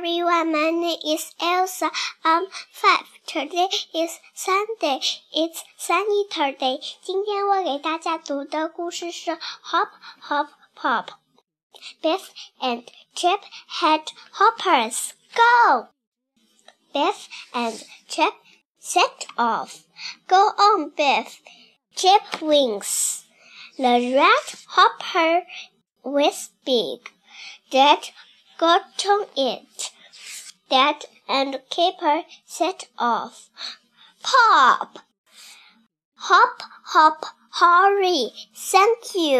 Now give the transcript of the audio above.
everyone. My name is Elsa. I'm five. Today is Sunday. It's sunny today. 今天我给大家读的故事是 Hop, Hop, Pop. Biff and Chip had hoppers. Go! Biff and Chip set off. Go on, Biff. Chip wings. The red hopper was big. Dad got on it. Dad and Kipper set off. Pop! Hop, hop, hurry. Thank you.